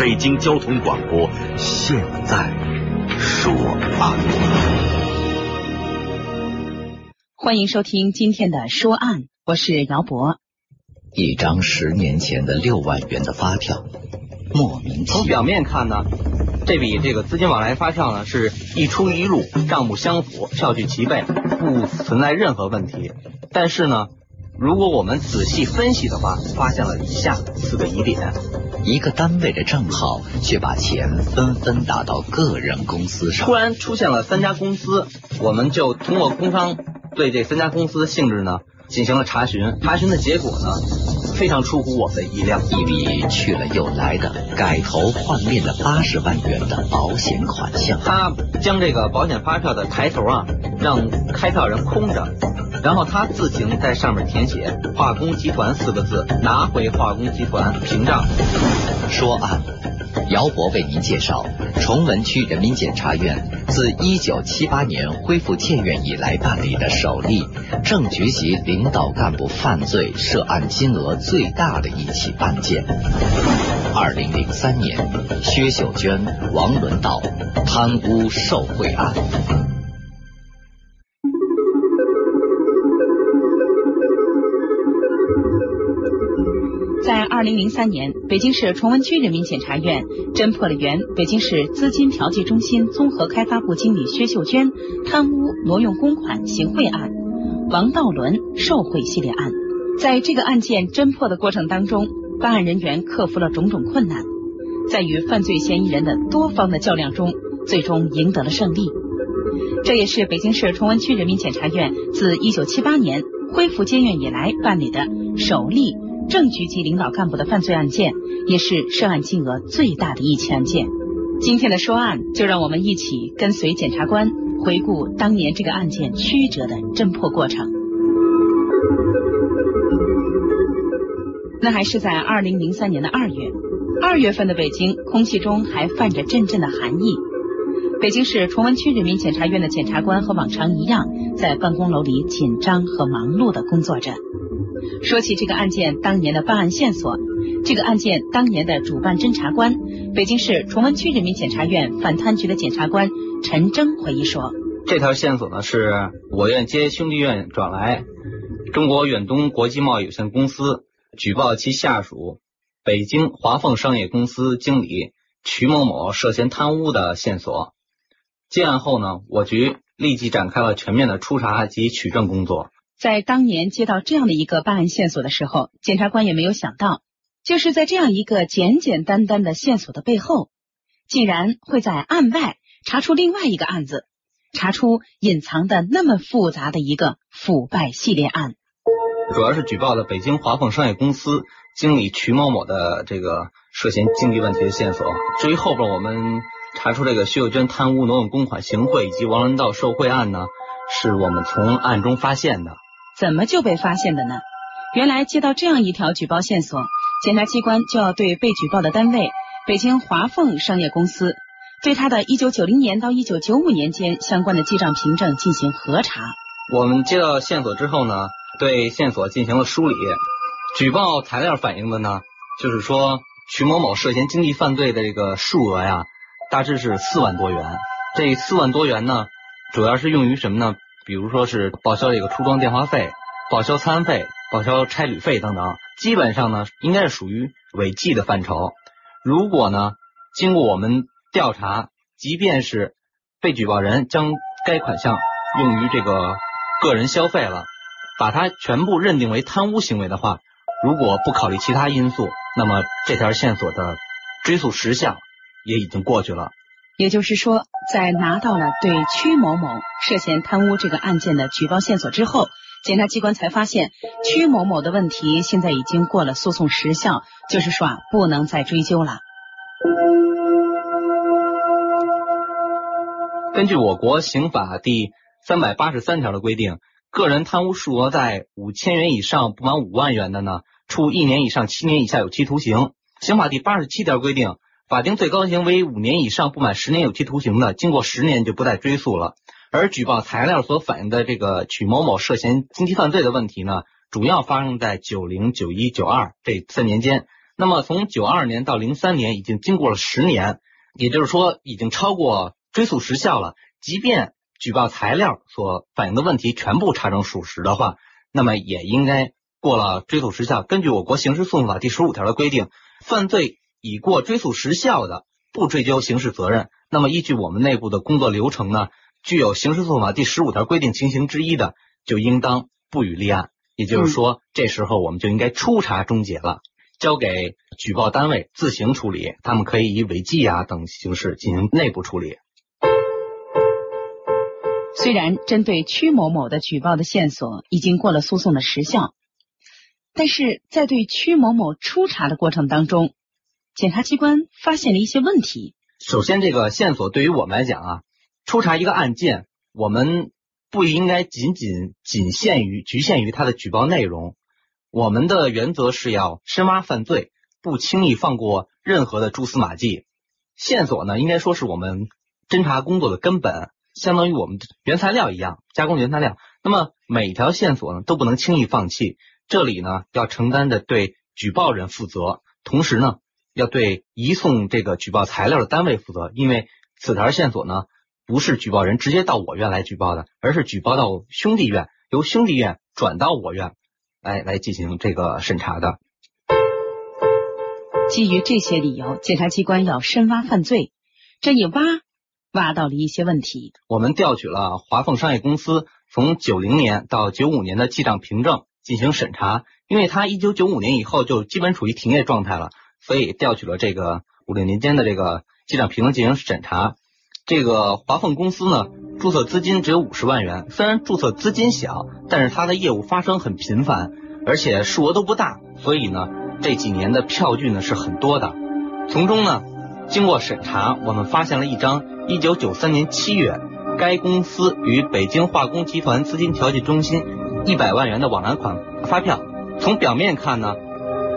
北京交通广播现在说案，欢迎收听今天的说案，我是姚博。一张十年前的六万元的发票，莫名其从表面看呢，这笔这个资金往来发票呢是一出一入，账目相符，票据齐备，不存在任何问题。但是呢，如果我们仔细分析的话，发现了以下四个疑点。一个单位的账号却把钱纷纷打到个人公司上突。然出现了三家公司，我们就通过工商对这三家公司的性质呢进行了查询。查询的结果呢，非常出乎我们的意料。一笔去了又来的改头换面的八十万元的保险款项，他将这个保险发票的抬头啊，让开票人空着，然后他自行在上面填写“化工集团”四个字，拿回化工集团凭证。说案。姚博为您介绍崇文区人民检察院自一九七八年恢复建院以来办理的首例正局级领导干部犯罪涉案金额最大的一起案件。二零零三年，薛秀娟、王伦道贪污受贿案。二零零三年，北京市崇文区人民检察院侦破了原北京市资金调剂中心综合开发部经理薛秀娟贪污挪用公款行贿案、王道伦受贿系列案。在这个案件侦破的过程当中，办案人员克服了种种困难，在与犯罪嫌疑人的多方的较量中，最终赢得了胜利。这也是北京市崇文区人民检察院自一九七八年恢复监院以来办理的首例正局级领导干部的犯罪案件，也是涉案金额最大的一起案件。今天的说案，就让我们一起跟随检察官回顾当年这个案件曲折的侦破过程。那还是在二零零三年的二月，二月份的北京，空气中还泛着阵阵的寒意。北京市崇文区人民检察院的检察官和往常一样，在办公楼里紧张和忙碌的工作着。说起这个案件当年的办案线索，这个案件当年的主办侦查官，北京市崇文区人民检察院反贪局的检察官陈征回忆说，这条线索呢是我院接兄弟院转来，中国远东国际贸易有限公司举报其下属北京华凤商业公司经理瞿某某涉嫌贪污的线索。接案后呢，我局立即展开了全面的初查及取证工作。在当年接到这样的一个办案线索的时候，检察官也没有想到，就是在这样一个简简单单的线索的背后，竟然会在案外查出另外一个案子，查出隐藏的那么复杂的一个腐败系列案。主要是举报的北京华凤商业公司经理瞿某某的这个涉嫌经济问题的线索。至于后边我们查出这个徐秀娟贪污挪用公款行贿以及王文道受贿案呢，是我们从案中发现的。怎么就被发现的呢？原来接到这样一条举报线索，检察机关就要对被举报的单位北京华凤商业公司，对他的一九九零年到一九九五年间相关的记账凭证进行核查。我们接到线索之后呢，对线索进行了梳理。举报材料反映的呢，就是说徐某某涉嫌经济犯罪的这个数额呀，大致是四万多元。这四万多元呢，主要是用于什么呢？比如说是报销这个出装电话费、报销餐费、报销差旅费等等，基本上呢应该是属于违纪的范畴。如果呢经过我们调查，即便是被举报人将该款项用于这个个人消费了，把它全部认定为贪污行为的话，如果不考虑其他因素，那么这条线索的追诉时效也已经过去了。也就是说，在拿到了对曲某某涉嫌贪污这个案件的举报线索之后，检察机关才发现曲某某的问题现在已经过了诉讼时效，就是说啊，不能再追究了。根据我国刑法第三百八十三条的规定，个人贪污数额在五千元以上不满五万元的呢，处一年以上七年以下有期徒刑。刑法第八十七条规定，法定最高刑为五年以上不满十年有期徒刑的，经过十年就不再追诉了。而举报材料所反映的这个曲某某涉嫌经济犯罪的问题呢，主要发生在九零、九一、九二这三年间。那么从九二年到零三年，已经经过了十年，也就是说已经超过追诉时效了。即便举报材料所反映的问题全部查证属实的话，那么也应该过了追诉时效。根据我国刑事诉讼法第十五条的规定，犯罪已过追诉时效的，不追究刑事责任。那么依据我们内部的工作流程呢，具有刑事诉讼法第十五条规定情形之一的，就应当不予立案。也就是说，这时候我们就应该初查终结了。交给举报单位自行处理，他们可以以违纪啊等形式进行内部处理。虽然针对曲某某的举报的线索已经过了诉讼的时效，但是在对曲某某初查的过程当中，检察机关发现了一些问题。首先，这个线索对于我们来讲啊，初查一个案件，我们不应该仅仅仅限于局限于它的举报内容。我们的原则是要深挖犯罪，不轻易放过任何的蛛丝马迹。线索呢，应该说是我们侦查工作的根本，相当于我们原材料一样，加工原材料。那么每条线索呢，都不能轻易放弃。这里呢，要承担着对举报人负责，同时呢，要对移送这个举报材料的单位负责，因为此条线索呢，不是举报人直接到我院来举报的，而是举报到兄弟院，由兄弟院转到我院。来来进行这个审查的。基于这些理由，检察机关要深挖犯罪。这一挖，挖到了一些问题。我们调取了华凤商业公司从九零年到九五年的记账凭证进行审查，因为它一九九五年以后就基本处于停业状态了，所以调取了这个五六年间的这个记账凭证进行审查。这个华凤公司呢？注册资金只有五十万元，虽然注册资金小，但是它的业务发生很频繁，而且数额都不大，所以呢，这几年的票据呢是很多的。从中呢，经过审查，我们发现了一张一九九三年七月该公司与北京化工集团资金调剂中心一百万元的往来款发票。从表面看呢，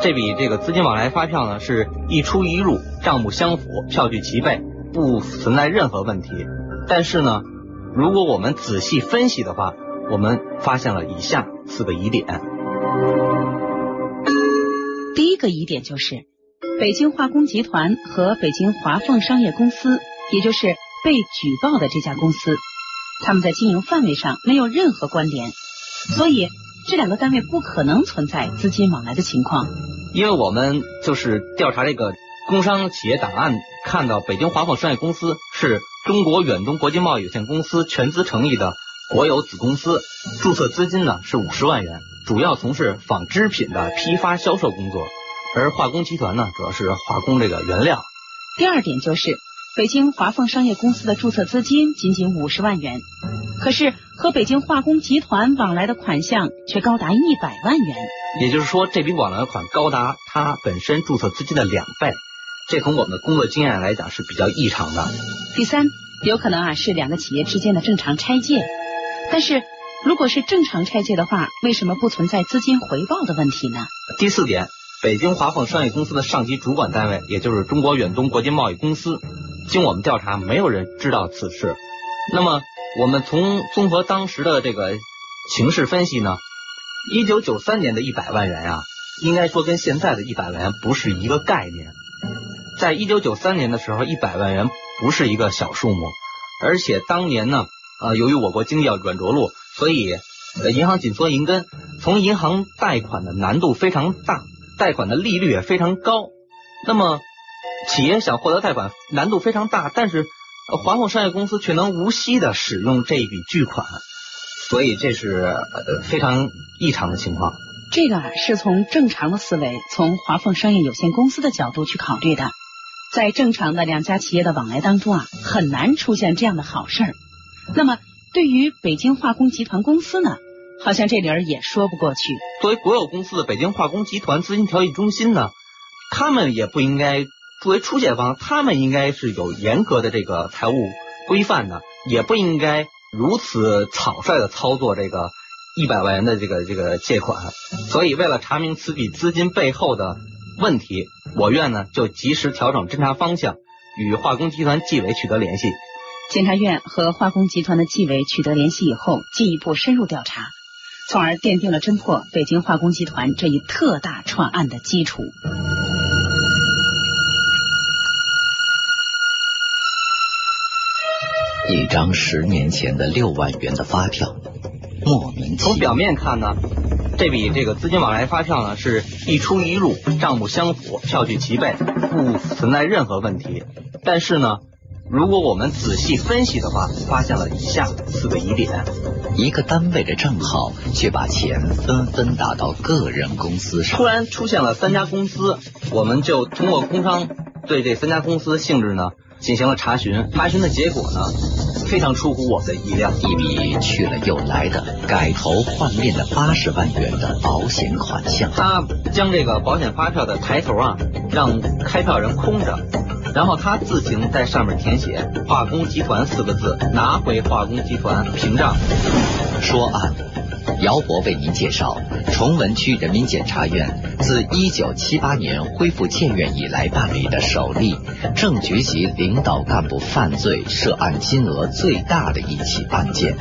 这笔这个资金往来发票呢是一出一入，账目相符，票据齐备，不存在任何问题。但是呢。如果我们仔细分析的话，我们发现了以下四个疑点。第一个疑点就是，北京化工集团和北京华凤商业公司，也就是被举报的这家公司，他们在经营范围上没有任何关联，所以这两个单位不可能存在资金往来的情况。因为我们就是调查这个工商企业档案，看到北京华凤商业公司是。中国远东国际贸易有限公司全资成立的国有子公司，注册资金呢是五十万元，主要从事纺织品的批发销售工作，而化工集团呢主要是化工这个原料。第二点就是，北京华凤商业公司的注册资金仅仅五十万元，可是和北京化工集团往来的款项却高达一百万元，也就是说这笔往来款高达它本身注册资金的两倍。这从我们的工作经验来讲是比较异常的。第三，有可能啊是两个企业之间的正常拆借，但是如果是正常拆借的话，为什么不存在资金回报的问题呢？第四点，北京华凤商业公司的上级主管单位，也就是中国远东国际贸易公司，经我们调查，没有人知道此事。那么我们从综合当时的这个形势分析呢，一九九三年的一百万元呀，应该说跟现在的一百万元不是一个概念。在一九九三年的时候，一百万元不是一个小数目，而且当年呢，呃，由于我国经济要软着陆，所以银行紧缩银根，从银行贷款的难度非常大，贷款的利率也非常高。那么企业想获得贷款难度非常大，但是华凤商业公司却能无息的使用这一笔巨款，所以这是非常异常的情况。这个啊，是从正常的思维，从华凤商业有限公司的角度去考虑的。在正常的两家企业的往来当中啊，很难出现这样的好事儿。那么，对于北京化工集团公司呢，好像这理儿也说不过去。作为国有公司的北京化工集团资金调剂中心呢，他们也不应该作为出借方，他们应该是有严格的这个财务规范的，也不应该如此草率的操作这个一百万元的这个这个借款。所以，为了查明此笔资金背后的。问题，我院呢就及时调整侦查方向，与化工集团纪委取得联系。检察院和化工集团的纪委取得联系以后，进一步深入调查，从而奠定了侦破北京化工集团这一特大串案的基础。一张十年前的六万元的发票，莫名其从表面看呢，这笔这个资金往来发票呢是一出一入，账目相符，票据齐备，不存在任何问题。但是呢，如果我们仔细分析的话，发现了以下四个疑点。一个单位的账号却把钱纷纷打到个人公司上突。然出现了三家公司，我们就通过工商对这三家公司性质呢进行了查询。查询的结果呢，非常出乎我们的意料。一笔去了又来的改头换面的八十万元的保险款项，他将这个保险发票的抬头啊，让开票人空着，然后他自行在上面填写“化工集团”四个字，拿回化工集团凭证。说案。姚博为您介绍崇文区人民检察院自一九七八年恢复建院以来办理的首例正局级领导干部犯罪涉案金额最大的一起案件。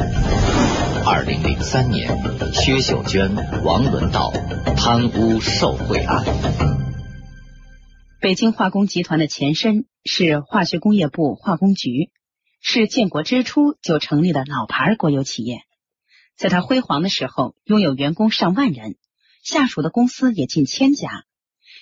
二零零三年，薛秀娟、王伦道贪污受贿案。北京化工集团的前身是化学工业部化工局，是建国之初就成立的老牌国有企业。在他辉煌的时候，拥有员工上万人，下属的公司也近千家。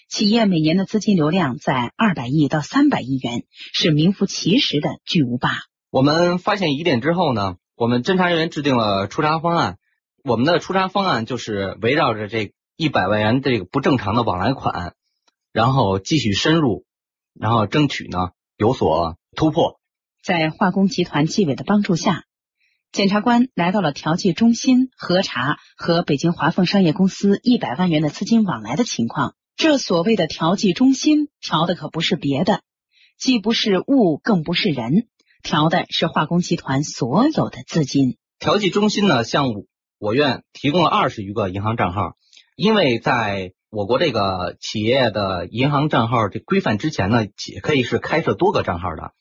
企业每年的资金流量在二百亿到三百亿元，是名副其实的巨无霸。我们发现疑点之后呢，我们侦查人员制定了出查方案。我们的出查方案就是围绕着这一百万元这个不正常的往来款，然后继续深入，然后争取呢有所突破。在化工集团纪委的帮助下，检察官来到了调剂中心核查和北京华凤商业公司一百万元的资金往来的情况。这所谓的调剂中心，调的可不是别的，既不是物，更不是人，调的是化工集团所有的资金。调剂中心呢，向我院提供了二十余个银行账号，因为在我国这个企业的银行账号这规范之前呢，企可以是开设多个账号的。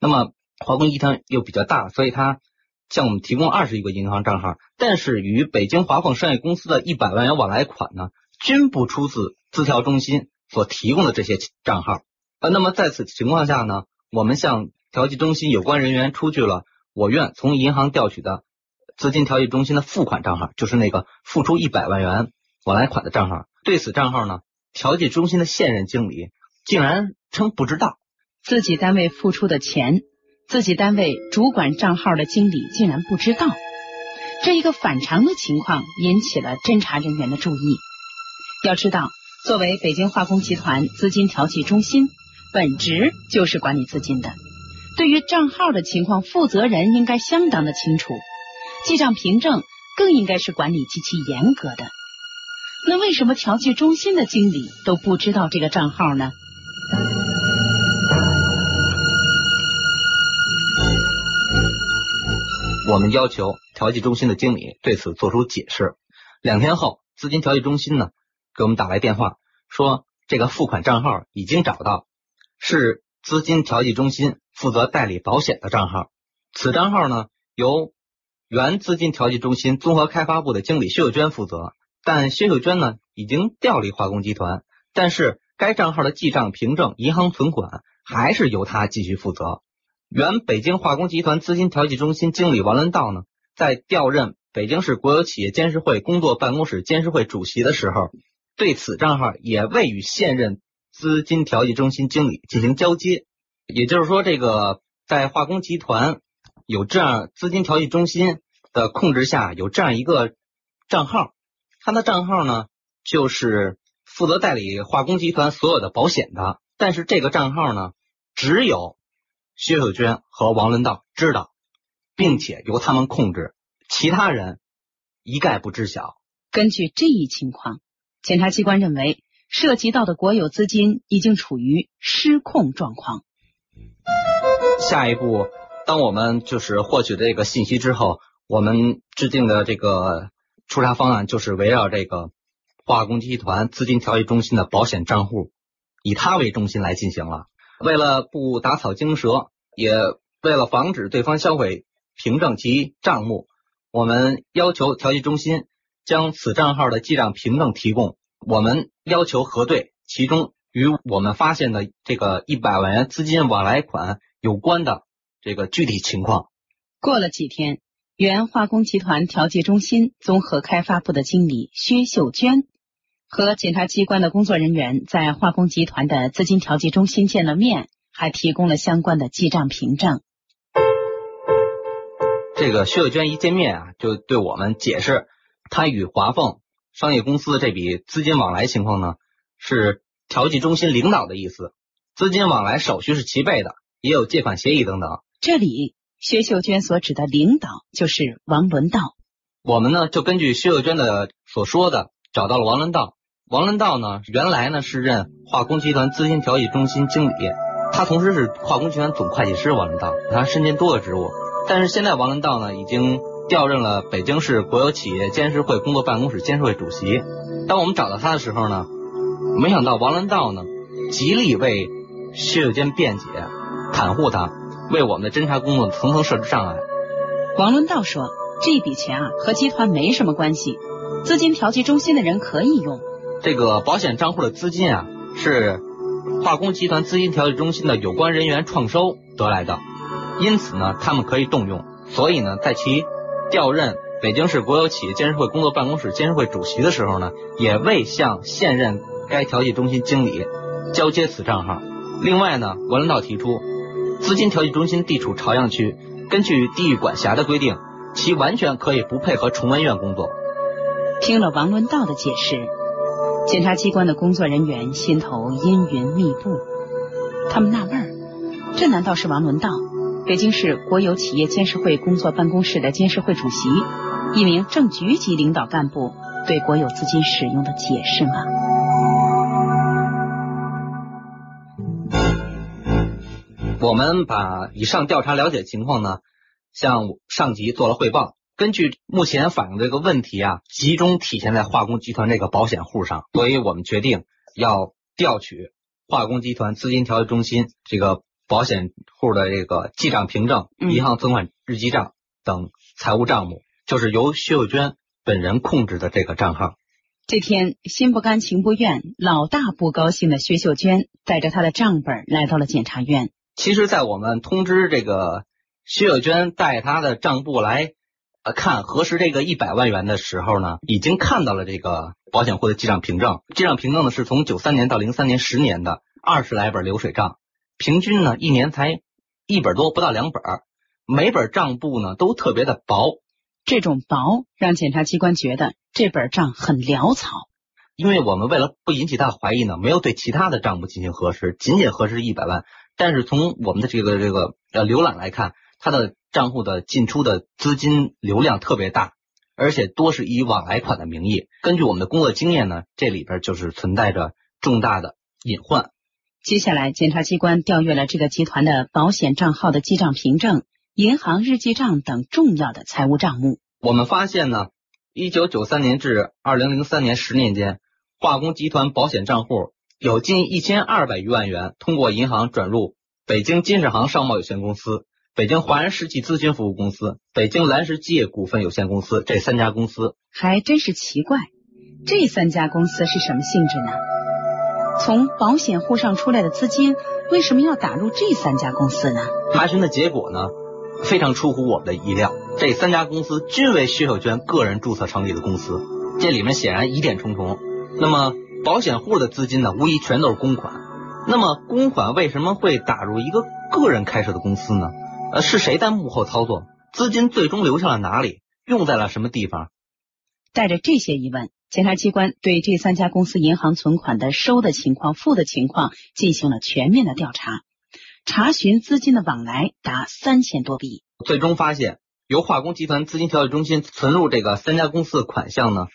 那么华工集团又比较大，所以它向我们提供二十余个银行账号，但是与北京华凤商业公司的一百万元往来款呢，均不出自资调中心所提供的这些账号。呃，那么在此情况下呢，我们向调剂中心有关人员出具了我院从银行调取的资金调剂中心的付款账号，就是那个付出一百万元往来款的账号。对此账号呢，调剂中心的现任经理竟然称不知道。自己单位付出的钱，自己单位主管账号的经理竟然不知道，这一个反常的情况引起了侦查人员的注意。要知道，作为北京化工集团资金调剂中心，本职就是管理资金的，对于账号的情况，负责人应该相当的清楚，记账凭证更应该是管理极其严格的。那为什么调剂中心的经理都不知道这个账号呢？我们要求调剂中心的经理对此作出解释。两天后，资金调剂中心呢给我们打来电话，说这个付款账号已经找到，是资金调剂中心负责代理保险的账号。此账号呢由原资金调剂中心综合开发部的经理薛秀娟负责，但薛秀娟呢已经调离化工集团，但是该账号的记账凭证、银行存款还是由她继续负责。原北京化工集团资金调剂中心经理王伦道呢，在调任北京市国有企业监事会工作办公室监事会主席的时候，对此账号也未与现任资金调剂中心经理进行交接。也就是说，这个在化工集团有这样资金调剂中心的控制下，有这样一个账号，他的账号呢就是负责代理化工集团所有的保险的，但是这个账号呢只有。薛秀娟和王伦道知道，并且由他们控制，其他人一概不知晓。根据这一情况，检察机关认为涉及到的国有资金已经处于失控状况。下一步，当我们就是获取这个信息之后，我们制定的这个出查方案就是围绕这个化工集团资金调剂中心的保险账户，以它为中心来进行了。为了不打草惊蛇，也为了防止对方销毁凭证及账目，我们要求调剂中心将此账号的记账凭证提供。我们要求核对其中与我们发现的这个一百万元资金往来款有关的这个具体情况。过了几天，原化工集团调剂中心综合开发部的经理薛秀娟和检察机关的工作人员在化工集团的资金调剂中心见了面，还提供了相关的记账凭证。这个薛秀娟一见面啊，就对我们解释，她与华凤商业公司这笔资金往来情况呢，是调剂中心领导的意思，资金往来手续是齐备的，也有借款协议等等。这里。薛秀娟所指的领导就是王伦道。我们呢就根据薛秀娟的所说的，找到了王伦道。王伦道呢原来呢是任化工集团资金调剂中心经理，他同时是化工集团总会计师。王伦道他身兼多个职务，但是现在王伦道呢已经调任了北京市国有企业监事会工作办公室监事会主席。当我们找到他的时候呢，没想到王伦道呢极力为薛秀娟辩解，袒护他。为我们的侦查工作层层设置障碍。王伦道说：“这笔钱啊，和集团没什么关系，资金调剂中心的人可以用。这个保险账户的资金啊，是化工集团资金调剂中心的有关人员创收得来的，因此呢，他们可以动用。所以呢，在其调任北京市国有企业监事会工作办公室监事会主席的时候呢，也未向现任该调剂中心经理交接此账号。另外呢，王伦道提出。”资金调剂中心地处朝阳区，根据地域管辖的规定，其完全可以不配合崇文院工作。听了王伦道的解释，检察机关的工作人员心头阴云密布。他们纳闷儿：这难道是王伦道，北京市国有企业监事会工作办公室的监事会主席，一名正局级领导干部对国有资金使用的解释吗？我们把以上调查了解情况呢，向上级做了汇报。根据目前反映这个问题啊，集中体现在化工集团这个保险户上，所以我们决定要调取化工集团资金调节中心这个保险户的这个记账凭证、银行存款日记账等财务账目，就是由薛秀娟本人控制的这个账号。这天，心不甘情不愿、老大不高兴的薛秀娟带着她的账本来到了检察院。其实，在我们通知这个薛秀娟带她的账簿来呃看核实这个一百万元的时候呢，已经看到了这个保险户的记账凭证。记账凭证呢是从九三年到零三年十年的二十来本流水账，平均呢一年才一本多，不到两本。每本账簿呢都特别的薄，这种薄让检察机关觉得这本账很潦草。因为我们为了不引起他怀疑呢，没有对其他的账簿进行核实，仅仅核实一百万。但是从我们的这个这个呃浏览来看，他的账户的进出的资金流量特别大，而且多是以往来款的名义。根据我们的工作经验呢，这里边就是存在着重大的隐患。接下来，检察机关调阅了这个集团的保险账号的记账凭证、银行日记账等重要的财务账目。我们发现呢，一九九三年至二零零三年十年间，化工集团保险账户。有近一千二百余万元通过银行转入北京金世行商贸有限公司、北京华人世纪咨询服务公司、北京蓝石基业股份有限公司这三家公司，还真是奇怪，这三家公司是什么性质呢？从保险户上出来的资金为什么要打入这三家公司呢？查询的结果呢，非常出乎我们的意料，这三家公司均为薛秀娟个人注册成立的公司，这里面显然疑点重重。那么。保险户的资金呢，无疑全都是公款。那么公款为什么会打入一个个人开设的公司呢？呃，是谁在幕后操作？资金最终流向了哪里？用在了什么地方？带着这些疑问，检察机关对这三家公司银行存款的收的情况、付的情况进行了全面的调查，查询资金的往来达三千多笔。最终发现，由化工集团资金调解中心存入这个三家公司的款项呢？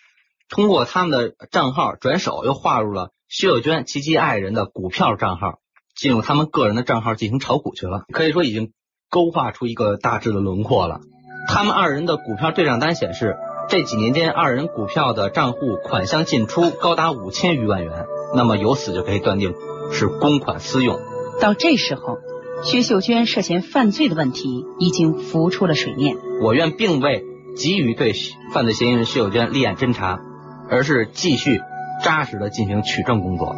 通过他们的账号转手，又划入了薛有娟及其爱人的股票账号，进入他们个人的账号进行炒股去了。可以说已经勾画出一个大致的轮廓了。他们二人的股票对账单显示，这几年间二人股票的账户款项进出高达五千余万元。那么由此就可以断定是公款私用。到这时候，薛秀娟涉嫌犯罪的问题已经浮出了水面。我院并未急于对犯罪嫌疑人薛秀娟立案侦查。而是继续扎实的进行取证工作。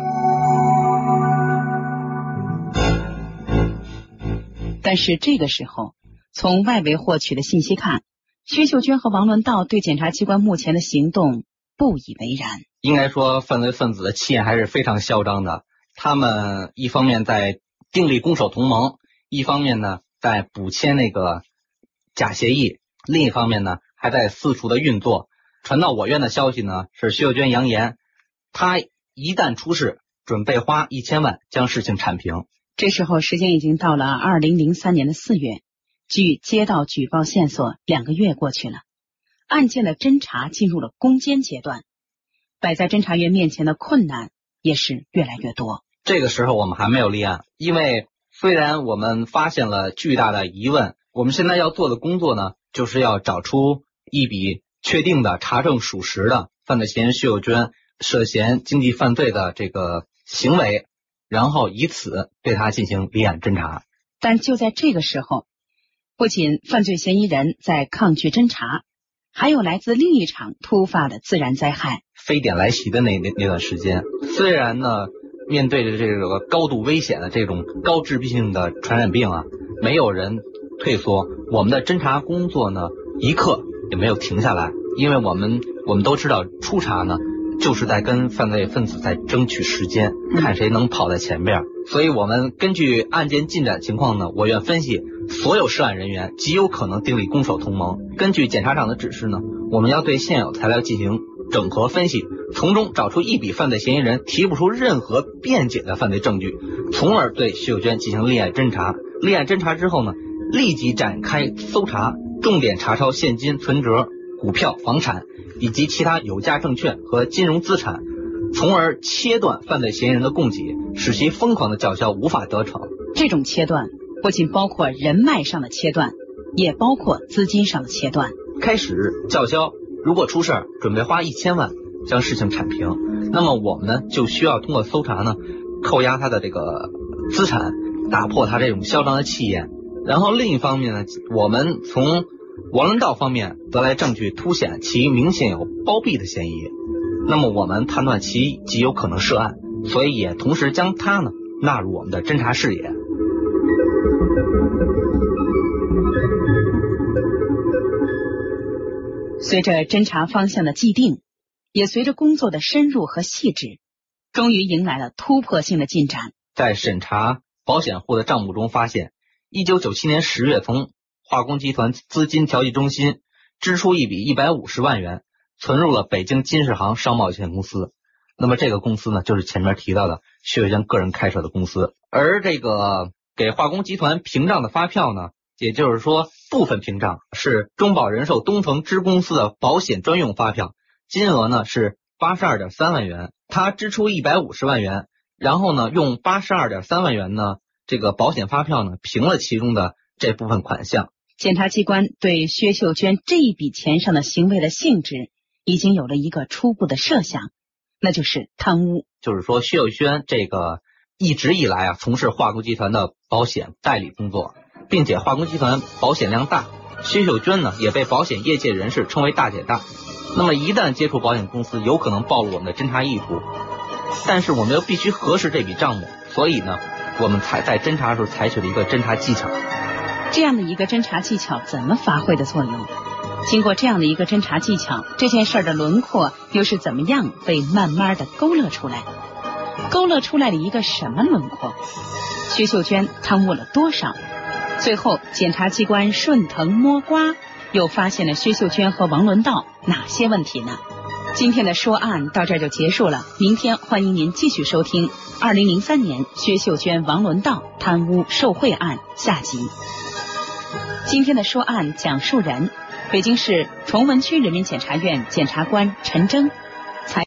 但是这个时候，从外围获取的信息看，薛秀娟和王伦道对检察机关目前的行动不以为然。应该说，犯罪分子的气焰还是非常嚣张的。他们一方面在订立攻守同盟，一方面呢在补签那个假协议，另一方面呢还在四处的运作。传到我院的消息呢是薛秀娟扬言，她一旦出事，准备花一千万将事情铲平。这时候时间已经到了二零零三年的四月，距接到举报线索两个月过去了，案件的侦查进入了攻坚阶段，摆在侦查员面前的困难也是越来越多。这个时候我们还没有立案，因为虽然我们发现了巨大的疑问，我们现在要做的工作呢，就是要找出一笔。确定的查证属实的犯罪嫌疑人薛秀娟涉嫌经济犯罪的这个行为，然后以此对他进行立案侦查。但就在这个时候，不仅犯罪嫌疑人在抗拒侦查，还有来自另一场突发的自然灾害——非典来袭的那那那段时间。虽然呢，面对着这个高度危险的这种高致病性的传染病啊，没有人退缩，我们的侦查工作呢，一刻。也没有停下来，因为我们我们都知道初查呢，就是在跟犯罪分子在争取时间，看谁能跑在前边。所以，我们根据案件进展情况呢，我院分析所有涉案人员极有可能订立攻守同盟。根据检察长的指示呢，我们要对现有材料进行整合分析，从中找出一笔犯罪嫌疑人提不出任何辩解的犯罪证据，从而对徐秀娟进行立案侦查。立案侦查之后呢，立即展开搜查。重点查抄现金、存折、股票、房产以及其他有价证券和金融资产，从而切断犯罪嫌疑人的供给，使其疯狂的叫嚣无法得逞。这种切断不仅包括人脉上的切断，也包括资金上的切断。开始叫嚣，如果出事儿，准备花一千万将事情铲平。那么我们呢，就需要通过搜查呢，扣押他的这个资产，打破他这种嚣张的气焰。然后另一方面呢，我们从王伦道方面得来证据，凸显其明显有包庇的嫌疑。那么我们判断其极有可能涉案，所以也同时将他呢纳入我们的侦查视野。随着侦查方向的既定，也随着工作的深入和细致，终于迎来了突破性的进展。在审查保险户的账目中发现。一九九七年十月，从化工集团资金调剂中心支出一笔一百五十万元，存入了北京金世行商贸有限公司。那么这个公司呢，就是前面提到的薛伟娟个人开设的公司。而这个给化工集团平账的发票呢，也就是说部分平账是中保人寿东城支公司的保险专用发票，金额呢是八十二点三万元。他支出一百五十万元，然后呢用八十二点三万元呢。这个保险发票呢，平了其中的这部分款项。检察机关对薛秀娟这一笔钱上的行为的性质已经有了一个初步的设想，那就是贪污。就是说，薛秀娟这个一直以来啊，从事化工集团的保险代理工作，并且化工集团保险量大，薛秀娟呢也被保险业界人士称为大姐大。那么一旦接触保险公司，有可能暴露我们的侦查意图，但是我们又必须核实这笔账目，所以呢。我们采在侦查的时候采取了一个侦查技巧，这样的一个侦查技巧怎么发挥的作用？经过这样的一个侦查技巧，这件事儿的轮廓又是怎么样被慢慢的勾勒出来？勾勒出来了一个什么轮廓？薛秀娟贪污了多少？最后检察机关顺藤摸瓜，又发现了薛秀娟和王伦道哪些问题呢？今天的说案到这儿就结束了，明天欢迎您继续收听。二零零三年，薛秀娟、王伦道贪污受贿案下集。今天的说案讲述人：北京市崇文区人民检察院检察官陈征。